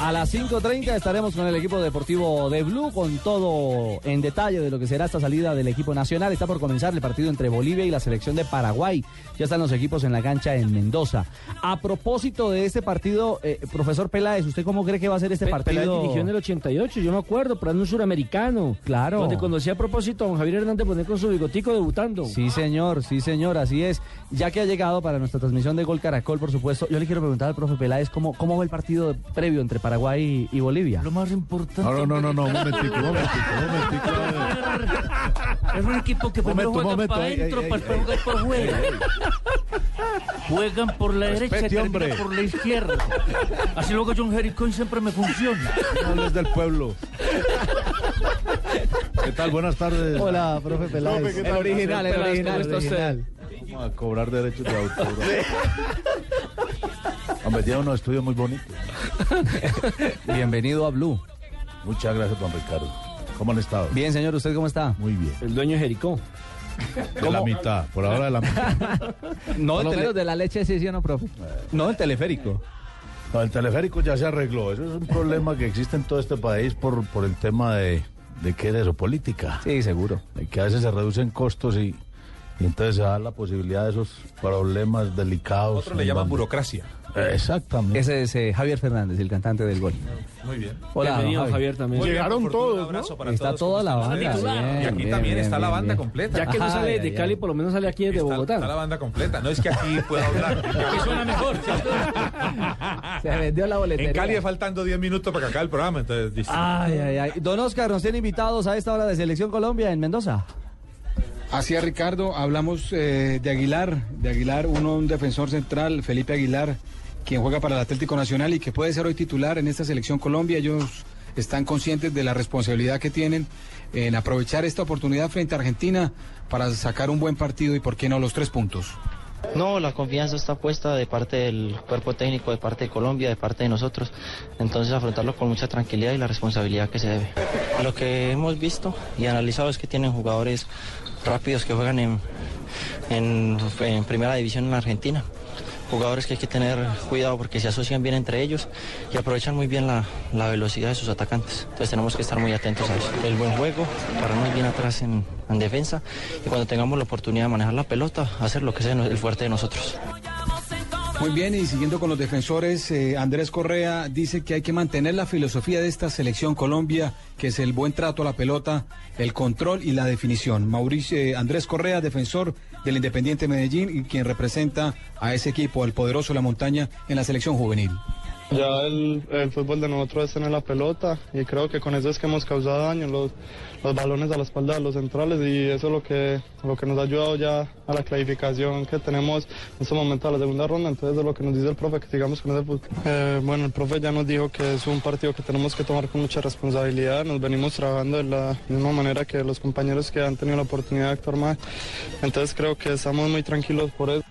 A las 5.30 estaremos con el equipo deportivo de Blue con todo en detalle de lo que será esta salida del equipo nacional. Está por comenzar el partido entre Bolivia y la selección de Paraguay. Ya están los equipos en la cancha en Mendoza. A propósito de este partido, eh, profesor Peláez, ¿usted cómo cree que va a ser este Pe- partido? Peláez dirigió en el 88, yo me acuerdo, pero en un suramericano. Claro. Donde conocí a propósito a don Javier Hernández poner con su bigotico debutando. Sí, señor, sí, señor, así es. Ya que ha llegado para nuestra transmisión de Gol Caracol, por supuesto, yo le quiero preguntar al profe Peláez cómo, cómo va el partido previo entre Paraguay y, y Bolivia. Lo más importante. No, no, no, no, no, un momentico, un momentico, un momentico. Es un equipo que primero Momento, juega para adentro, para ey, jugar por fuera. Juegan por la derecha y Respete, terminan por la izquierda. Así luego John Jericho siempre me funciona. No es del pueblo. ¿Qué tal? Buenas tardes. Hola, profe Peláez. ¿qué el tal? original, el original, ¿cómo el original. Vamos a cobrar derechos de autor. Hombre, tiene unos estudios muy bonitos. Bienvenido a Blue. Muchas gracias, don Ricardo. ¿Cómo han estado? Bien, señor, ¿usted cómo está? Muy bien. El dueño de Jericó. De la mitad, por ahora de la mitad. No, Por menos de la leche sí, sí o no, profe. No, el teleférico. No, el teleférico ya se arregló. Eso es un problema que existe en todo este país por, por el tema de, de qué es eso, política. Sí, seguro. De que a veces se reducen costos y, y entonces se da la posibilidad de esos problemas delicados. Otros le llaman burocracia. Exactamente. Ese es eh, Javier Fernández, el cantante del gol. Muy bien. Hola, Bienvenido, Javi. Javier, también. Llegaron todos. Un abrazo para Está todos. toda la ¿Cómo banda. bien, y aquí bien, también bien, está la bien, banda bien. completa. Ya que no sale de Cali, por lo menos sale aquí desde está, Bogotá. está la banda completa. No es que aquí puedo hablar. Que suena mejor. Se vendió la boletería. En Cali es faltando 10 minutos para que acabe el programa. Entonces, dice, Ay, ay, ay. Don Oscar, nos tienen invitados a esta hora de Selección Colombia en Mendoza. Así es, Ricardo. Hablamos eh, de Aguilar, de Aguilar, uno, un defensor central, Felipe Aguilar, quien juega para el Atlético Nacional y que puede ser hoy titular en esta selección Colombia. Ellos están conscientes de la responsabilidad que tienen en aprovechar esta oportunidad frente a Argentina para sacar un buen partido y, por qué no, los tres puntos. No, la confianza está puesta de parte del cuerpo técnico, de parte de Colombia, de parte de nosotros. Entonces afrontarlo con mucha tranquilidad y la responsabilidad que se debe. Lo que hemos visto y analizado es que tienen jugadores rápidos que juegan en, en, primera división en Argentina. Jugadores que hay que tener cuidado porque se asocian bien entre ellos y aprovechan muy bien la, la velocidad de sus atacantes. Entonces tenemos que estar muy atentos a eso. El buen juego, pararnos bien atrás en, en defensa y cuando tengamos la oportunidad de manejar la pelota, hacer lo que sea el fuerte de nosotros. Muy bien, y siguiendo con los defensores, eh, Andrés Correa dice que hay que mantener la filosofía de esta selección Colombia, que es el buen trato a la pelota, el control y la definición. Mauricio eh, Andrés Correa, defensor del Independiente Medellín y quien representa a ese equipo, al poderoso de la montaña, en la selección juvenil. Ya el, el fútbol de nosotros es tener la pelota y creo que con eso es que hemos causado daño, los, los balones a la espalda de los centrales y eso es lo que, lo que nos ha ayudado ya a la clasificación que tenemos en este momento a la segunda ronda, entonces es lo que nos dice el profe, que sigamos con ese fútbol. Eh, bueno, el profe ya nos dijo que es un partido que tenemos que tomar con mucha responsabilidad, nos venimos trabajando de la misma manera que los compañeros que han tenido la oportunidad de actuar más, entonces creo que estamos muy tranquilos por eso.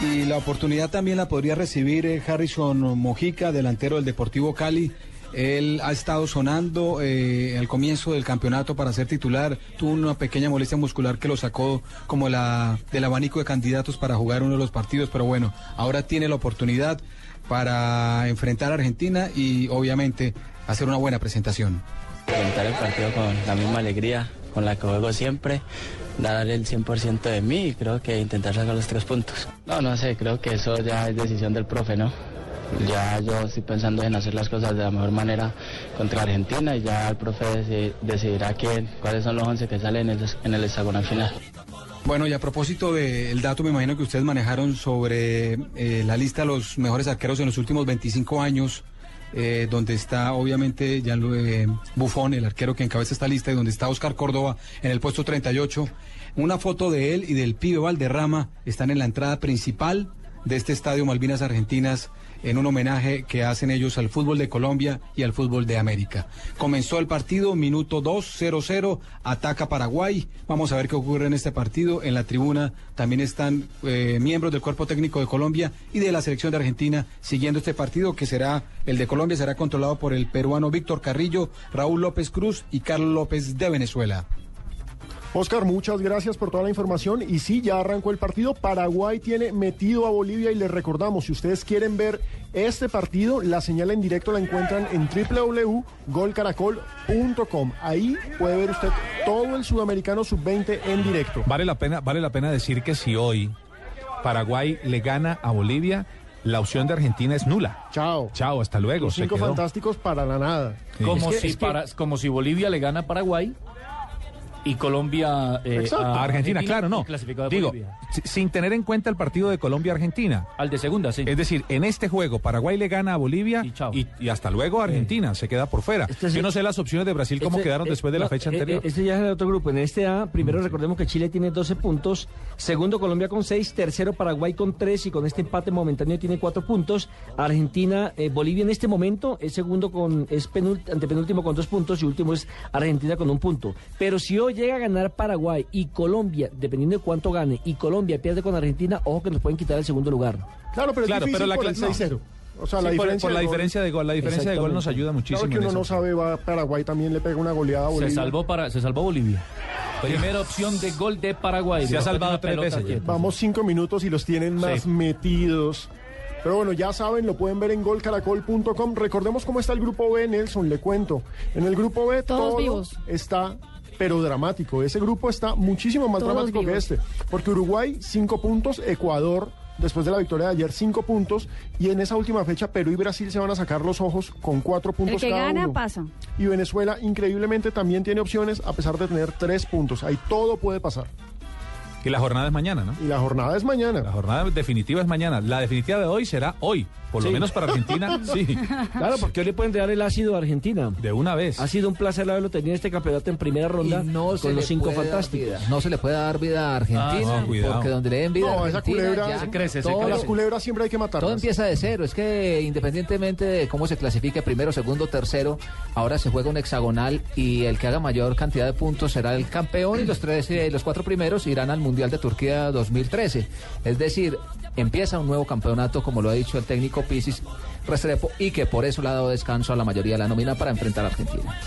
Y la oportunidad también la podría recibir eh, Harrison Mojica, delantero del Deportivo Cali. Él ha estado sonando eh, al comienzo del campeonato para ser titular. Tuvo una pequeña molestia muscular que lo sacó como la del abanico de candidatos para jugar uno de los partidos. Pero bueno, ahora tiene la oportunidad para enfrentar a Argentina y obviamente hacer una buena presentación. Enfrentar el partido con la misma alegría con la que juego siempre, dar el 100% de mí y creo que intentar sacar los tres puntos. No, no sé, creo que eso ya es decisión del profe, ¿no? Ya yo estoy pensando en hacer las cosas de la mejor manera contra Argentina y ya el profe deci- decidirá quién, cuáles son los 11 que salen en el, en el hexagonal final. Bueno, y a propósito del dato, me imagino que ustedes manejaron sobre eh, la lista de los mejores arqueros en los últimos 25 años, eh, donde está obviamente ya eh, Bufón, el arquero que encabeza esta lista, y donde está Oscar Córdoba en el puesto 38. Una foto de él y del pibe Valderrama están en la entrada principal de este estadio Malvinas Argentinas en un homenaje que hacen ellos al fútbol de Colombia y al fútbol de América. Comenzó el partido, minuto 2, 0-0, ataca Paraguay. Vamos a ver qué ocurre en este partido. En la tribuna también están eh, miembros del cuerpo técnico de Colombia y de la selección de Argentina siguiendo este partido que será, el de Colombia será controlado por el peruano Víctor Carrillo, Raúl López Cruz y Carlos López de Venezuela. Oscar, muchas gracias por toda la información. Y sí, ya arrancó el partido. Paraguay tiene metido a Bolivia y les recordamos, si ustedes quieren ver este partido, la señal en directo la encuentran en www.golcaracol.com. Ahí puede ver usted todo el sudamericano sub-20 en directo. Vale la pena, vale la pena decir que si hoy Paraguay le gana a Bolivia, la opción de Argentina es nula. Chao. Chao, hasta luego. Los se cinco quedó. fantásticos para la nada. Como, Es que- si es que- para- como si Bolivia le gana a Paraguay y Colombia eh, a A Argentina, claro, no. y clasificado de Digo, sin tener en cuenta el partido de Colombia-Argentina. Al de segunda, sí. Es decir, en este juego Paraguay le gana a Bolivia y, y hasta luego Argentina se queda por fuera. Este sí- Yo no sé las opciones de Brasil cómo Este- quedaron eh, después de la fecha eh, anterior. eh, Este ya es el otro grupo. En este A, primero recordemos que Chile tiene 12 puntos, segundo Colombia con 6, tercero Paraguay con 3 y con este empate momentáneo tiene 4 puntos. Argentina, eh, Bolivia en este momento es segundo con, es penult- antepenúltimo con 2 puntos y último es Argentina con un punto. Pero si hoy llega a ganar Paraguay y Colombia, dependiendo de cuánto gane, y Colombia pierde con Argentina, ojo que nos pueden quitar el segundo lugar. Claro, pero es Claro, pero la por el cla- no. 6-0. O sea, Sí, la diferencia por la de gol- diferencia de gol, la diferencia de gol nos ayuda muchísimo Claro que en uno eso. no sabe, va Paraguay también le pega una goleada a Bolivia. Se salvó, para, se salvó Bolivia. Primera opción de gol de Paraguay. Se ha salvado tres veces quieta. Vamos cinco minutos y los tienen más Sí. metidos. Pero bueno, ya saben, lo pueden ver en golcaracol.com. Recordemos cómo está el grupo B, Nelson, le cuento. En el grupo B Todos todo vivos. está, pero dramático. Ese grupo está muchísimo más Todos dramático que este. Porque Uruguay, cinco puntos, Ecuador, después de la victoria de ayer, cinco puntos. Y en esa última fecha, Perú y Brasil se van a sacar los ojos con cuatro El puntos que cada gana uno. pasa. Y Venezuela, increíblemente, también tiene opciones, a pesar de tener tres puntos. Ahí todo puede pasar. Y la jornada es mañana, ¿no? Y la jornada es mañana. La jornada definitiva es mañana. La definitiva de hoy será hoy. Por lo menos para Argentina, sí. Claro, porque hoy le pueden dar el ácido a Argentina. De una vez. Ha sido un placer haberlo tenido en este campeonato en primera ronda no se con los cinco fantásticos. No se le puede dar vida a Argentina, Ah, no, cuidado. porque donde le den vida No, a esa Argentina culebra ya se crece, se todo, A las culebras siempre hay que matarlas. todo empieza de cero. Es que independientemente de cómo se clasifique primero, segundo, tercero, ahora se juega un hexagonal y el que haga mayor cantidad de puntos será el campeón y los tres, eh, los cuatro primeros irán al Mundial de Turquía 2013. Es decir, empieza un nuevo campeonato, como lo ha dicho el técnico Pisis Restrepo, y que por eso le ha dado descanso a la mayoría de la nómina para enfrentar a Argentina.